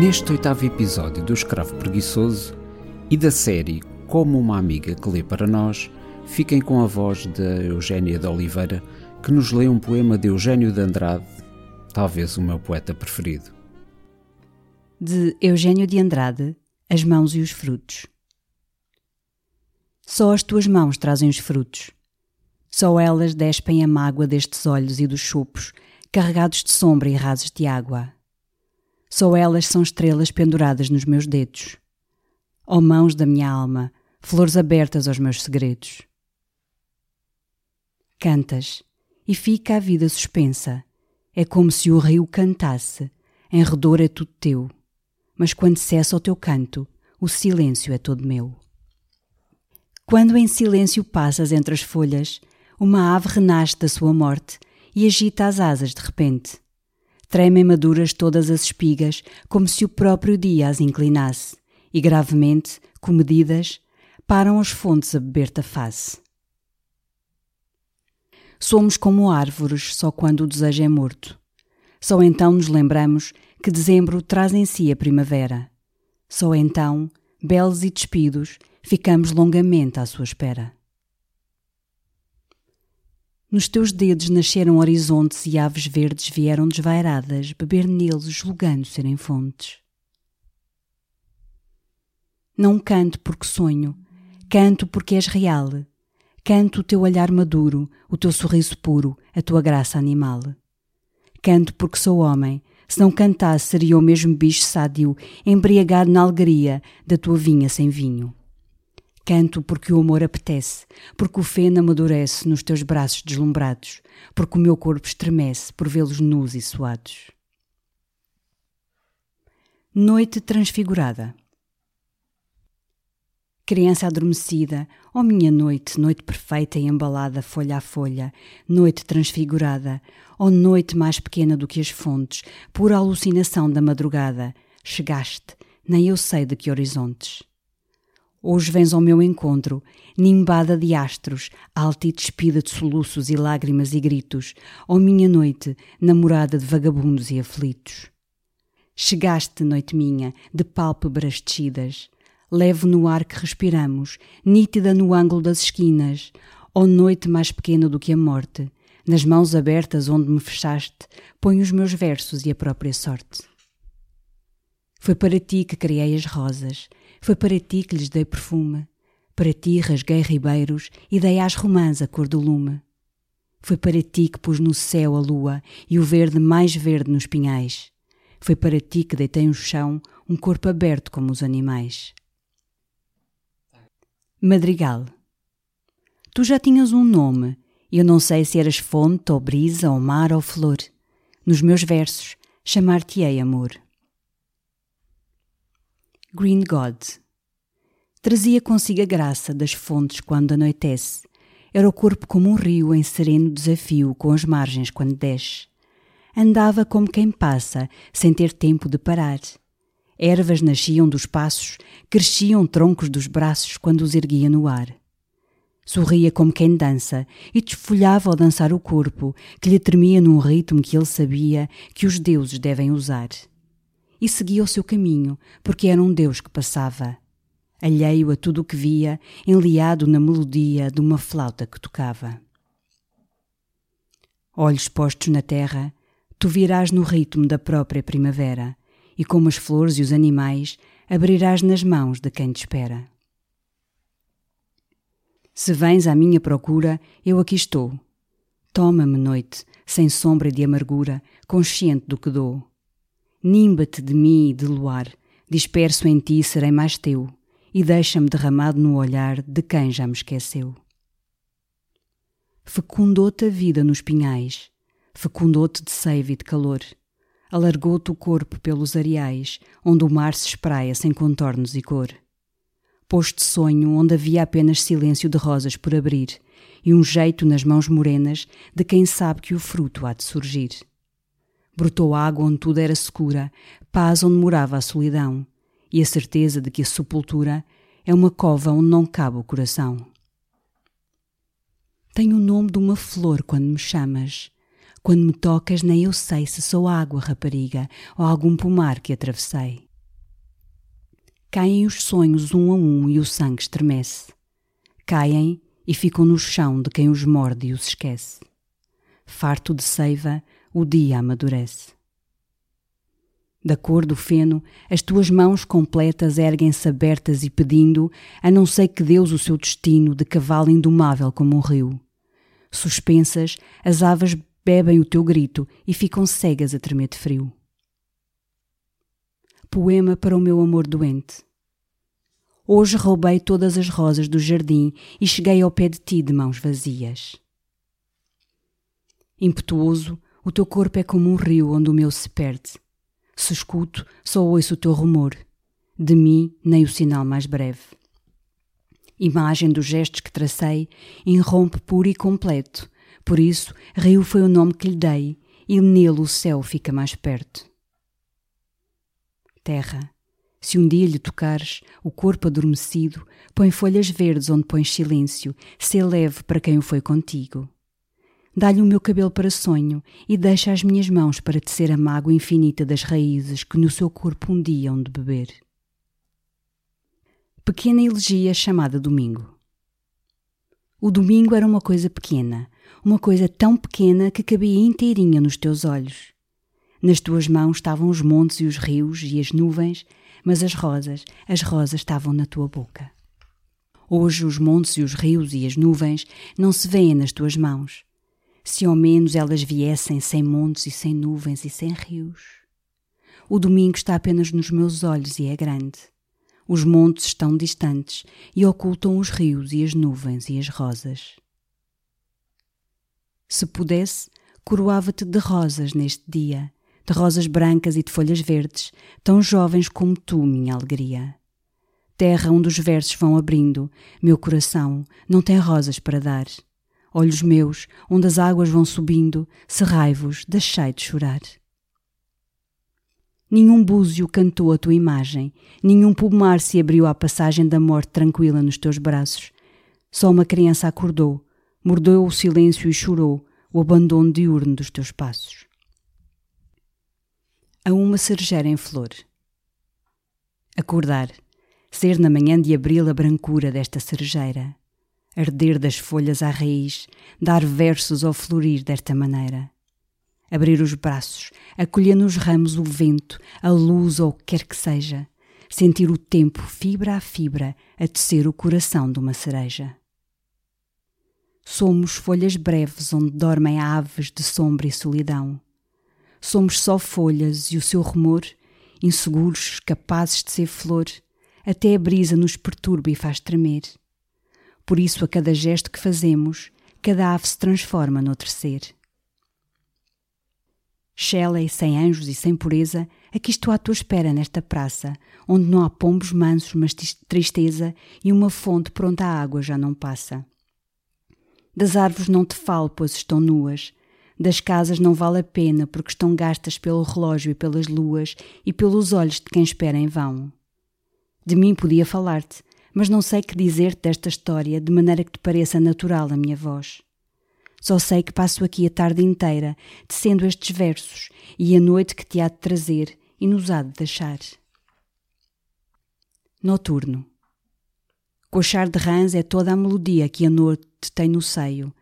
Neste oitavo episódio do Escravo Preguiçoso e da série Como uma Amiga que Lê para Nós, fiquem com a voz de Eugénia de Oliveira, que nos lê um poema de Eugênio de Andrade, talvez o meu poeta preferido. De Eugênio de Andrade, As Mãos e os Frutos. Só as tuas mãos trazem os frutos. Só elas despem a mágoa destes olhos e dos chupos, carregados de sombra e rasos de água. Só elas são estrelas penduradas nos meus dedos. Ó oh mãos da minha alma, flores abertas aos meus segredos. Cantas, e fica a vida suspensa. É como se o rio cantasse, em redor é tudo teu. Mas quando cessa o teu canto, o silêncio é todo meu. Quando em silêncio passas entre as folhas, uma ave renasce da sua morte e agita as asas de repente. Tremem maduras todas as espigas, como se o próprio dia as inclinasse, e gravemente, comedidas, param as fontes a beber-te a face. Somos como árvores só quando o desejo é morto. Só então nos lembramos que dezembro traz em si a primavera. Só então, belos e despidos, ficamos longamente à sua espera. Nos teus dedos nasceram horizontes e aves verdes vieram desvairadas beber neles, julgando serem fontes. Não canto porque sonho, canto porque és real. Canto o teu olhar maduro, o teu sorriso puro, a tua graça animal. Canto porque sou homem, se não cantasse seria o mesmo bicho sádio, embriagado na alegria da tua vinha sem vinho. Canto porque o amor apetece, porque o feno amadurece nos teus braços deslumbrados, porque o meu corpo estremece por vê-los nus e suados. Noite transfigurada. Criança adormecida, ó oh minha noite, noite perfeita e embalada folha a folha, noite transfigurada, ó oh noite mais pequena do que as fontes, pura alucinação da madrugada, chegaste, nem eu sei de que horizontes. Hoje vens ao meu encontro, nimbada de astros, alta e despida de soluços e lágrimas e gritos, ó minha noite, namorada de vagabundos e aflitos. Chegaste, noite minha, de pálpebras descidas, leve no ar que respiramos, nítida no ângulo das esquinas, ó noite mais pequena do que a morte, nas mãos abertas onde me fechaste, ponho os meus versos e a própria sorte. Foi para ti que criei as rosas, foi para ti que lhes dei perfume, para ti rasguei ribeiros e dei às romãs a cor do lume. Foi para ti que pus no céu a lua e o verde mais verde nos pinhais. Foi para ti que deitei no chão um corpo aberto como os animais. Madrigal Tu já tinhas um nome, eu não sei se eras fonte ou brisa ou mar ou flor. Nos meus versos, chamar-te-ei amor. Green God. Trazia consigo a graça das fontes quando anoitece. Era o corpo como um rio em sereno desafio com as margens quando desce. Andava como quem passa, sem ter tempo de parar. Ervas nasciam dos passos, cresciam troncos dos braços quando os erguia no ar. Sorria como quem dança e desfolhava ao dançar o corpo, que lhe tremia num ritmo que ele sabia que os deuses devem usar e seguia o seu caminho, porque era um Deus que passava, alheio a tudo o que via, enliado na melodia de uma flauta que tocava. Olhos postos na terra, tu virás no ritmo da própria primavera, e como as flores e os animais, abrirás nas mãos de quem te espera. Se vens à minha procura, eu aqui estou. Toma-me, noite, sem sombra de amargura, consciente do que dou Nimba-te de mim e de luar, disperso em ti serei mais teu, e deixa-me derramado no olhar de quem já me esqueceu. Fecundou-te a vida nos pinhais, fecundou-te de seiva e de calor, alargou-te o corpo pelos areais, onde o mar se espraia sem contornos e cor. Pôs-te sonho onde havia apenas silêncio de rosas por abrir, e um jeito nas mãos morenas de quem sabe que o fruto há de surgir brotou água onde tudo era secura, paz onde morava a solidão, e a certeza de que a sepultura é uma cova onde não cabe o coração. Tenho o nome de uma flor quando me chamas. Quando me tocas, nem eu sei se sou água, rapariga, ou algum pomar que atravessei. Caem os sonhos um a um e o sangue estremece. Caem e ficam no chão de quem os morde e os esquece. Farto de seiva, o dia amadurece. Da cor do feno, as tuas mãos completas erguem-se abertas e pedindo, a não sei que Deus o seu destino de cavalo indomável como um rio. Suspensas, as aves bebem o teu grito e ficam cegas a tremer de frio. Poema para o meu amor doente. Hoje roubei todas as rosas do jardim e cheguei ao pé de ti de mãos vazias. Impetuoso, o teu corpo é como um rio onde o meu se perde se escuto, só ouço o teu rumor. De mim, nem o sinal mais breve. Imagem dos gestos que tracei, irrompe puro e completo. Por isso, rio foi o nome que lhe dei, e nele o céu fica mais perto. Terra, se um dia lhe tocares o corpo adormecido, põe folhas verdes onde pões silêncio, se leve para quem o foi contigo. Dá-lhe o meu cabelo para sonho e deixa as minhas mãos para tecer a mágoa infinita das raízes que no seu corpo um dia hão de beber. Pequena elegia chamada Domingo. O domingo era uma coisa pequena, uma coisa tão pequena que cabia inteirinha nos teus olhos. Nas tuas mãos estavam os montes e os rios e as nuvens, mas as rosas, as rosas estavam na tua boca. Hoje os montes e os rios e as nuvens não se veem nas tuas mãos se ao menos elas viessem sem montes e sem nuvens e sem rios. O domingo está apenas nos meus olhos e é grande. Os montes estão distantes e ocultam os rios e as nuvens e as rosas. Se pudesse, coroava-te de rosas neste dia, de rosas brancas e de folhas verdes, tão jovens como tu, minha alegria. Terra onde os versos vão abrindo, meu coração não tem rosas para dar olhos meus, onde as águas vão subindo, serrai-vos, deixei de chorar. Nenhum búzio cantou a tua imagem, nenhum pomar se abriu à passagem da morte tranquila nos teus braços. Só uma criança acordou, mordeu o silêncio e chorou o abandono diurno dos teus passos. A uma cerejeira em flor. Acordar, ser na manhã de abril a brancura desta cerejeira arder das folhas à raiz, dar versos ao florir desta maneira. Abrir os braços, acolher nos ramos o vento, a luz ou o que quer que seja, sentir o tempo, fibra a fibra, a tecer o coração de uma cereja. Somos folhas breves onde dormem aves de sombra e solidão. Somos só folhas e o seu rumor, inseguros, capazes de ser flor, até a brisa nos perturba e faz tremer. Por isso, a cada gesto que fazemos, cada ave se transforma noutro ser. Shelley, sem anjos e sem pureza, aqui estou à tua espera nesta praça, onde não há pombos mansos, mas tristeza e uma fonte pronta a água já não passa. Das árvores não te falo, pois estão nuas. Das casas não vale a pena, porque estão gastas pelo relógio e pelas luas e pelos olhos de quem espera em vão. De mim podia falar-te, mas não sei que dizer-te desta história de maneira que te pareça natural a minha voz. Só sei que passo aqui a tarde inteira tecendo estes versos e a noite que te há de trazer e nos há de deixar. Noturno. Coxar de rãs é toda a melodia que a noite tem no seio,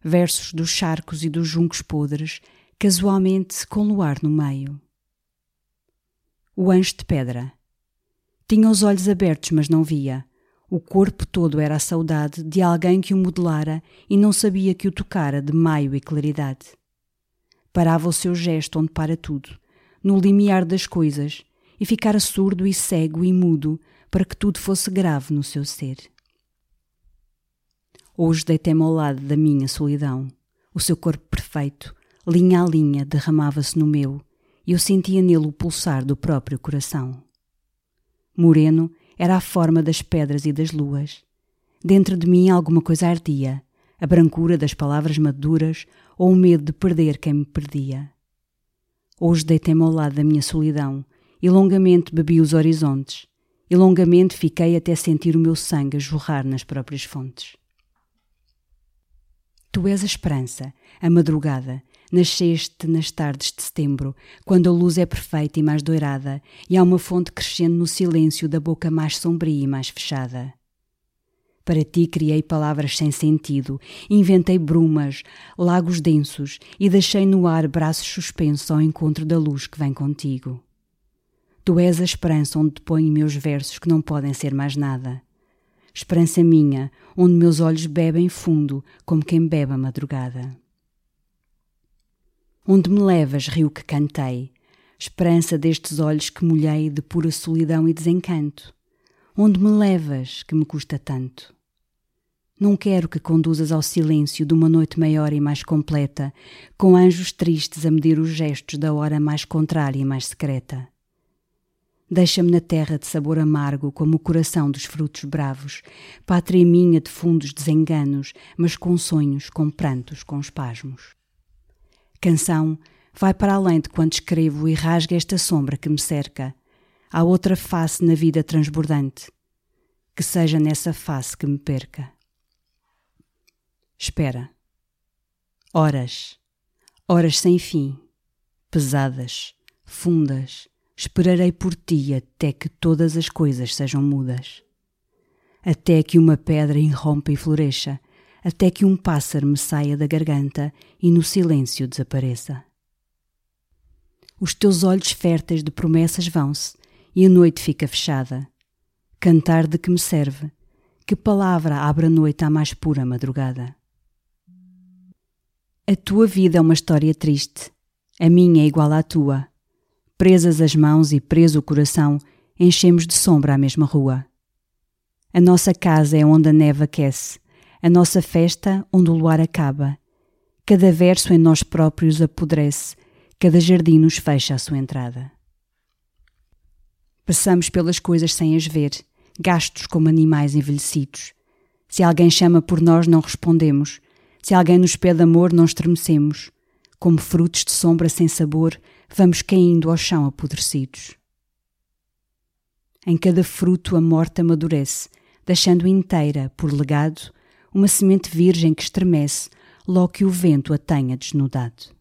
versos dos charcos e dos juncos podres, casualmente com luar no meio. O anjo de pedra. Tinha os olhos abertos, mas não via. O corpo todo era a saudade de alguém que o modelara e não sabia que o tocara de maio e claridade. Parava o seu gesto onde para tudo, no limiar das coisas, e ficara surdo e cego e mudo para que tudo fosse grave no seu ser. Hoje deitei-me ao lado da minha solidão. O seu corpo perfeito, linha a linha, derramava-se no meu, e eu sentia nele o pulsar do próprio coração. Moreno era a forma das pedras e das luas. Dentro de mim alguma coisa ardia, a brancura das palavras maduras ou o medo de perder quem me perdia. Hoje deitei-me ao lado da minha solidão e longamente bebi os horizontes, e longamente fiquei até sentir o meu sangue a jorrar nas próprias fontes. Tu és a esperança, a madrugada, Nasceste nas tardes de setembro, quando a luz é perfeita e mais doirada, e há uma fonte crescendo no silêncio da boca mais sombria e mais fechada. Para ti criei palavras sem sentido, inventei brumas, lagos densos e deixei no ar braços suspensos ao encontro da luz que vem contigo. Tu és a esperança onde ponho meus versos que não podem ser mais nada. Esperança minha, onde meus olhos bebem fundo, como quem bebe a madrugada. Onde me levas, rio que cantei, esperança destes olhos que molhei de pura solidão e desencanto. Onde me levas, que me custa tanto? Não quero que conduzas ao silêncio de uma noite maior e mais completa, com anjos tristes a medir os gestos da hora mais contrária e mais secreta. Deixa-me na terra de sabor amargo, como o coração dos frutos bravos, pátria minha de fundos desenganos, mas com sonhos, com prantos, com espasmos. Canção vai para além de quanto escrevo e rasga esta sombra que me cerca. Há outra face na vida transbordante. Que seja nessa face que me perca. Espera. Horas. Horas sem fim. Pesadas. Fundas. Esperarei por ti até que todas as coisas sejam mudas. Até que uma pedra irrompa e floresça até que um pássaro me saia da garganta e no silêncio desapareça. Os teus olhos férteis de promessas vão-se e a noite fica fechada. Cantar de que me serve? Que palavra abre a noite à mais pura madrugada? A tua vida é uma história triste, a minha é igual à tua. Presas as mãos e preso o coração, enchemos de sombra a mesma rua. A nossa casa é onde a neve aquece, a nossa festa onde o luar acaba. Cada verso em nós próprios apodrece, cada jardim nos fecha a sua entrada. Passamos pelas coisas sem as ver, gastos como animais envelhecidos. Se alguém chama por nós, não respondemos. Se alguém nos pede amor, não estremecemos. Como frutos de sombra sem sabor, vamos caindo ao chão apodrecidos. Em cada fruto a morte amadurece, deixando inteira, por legado, uma semente virgem que estremece logo que o vento a tenha desnudado.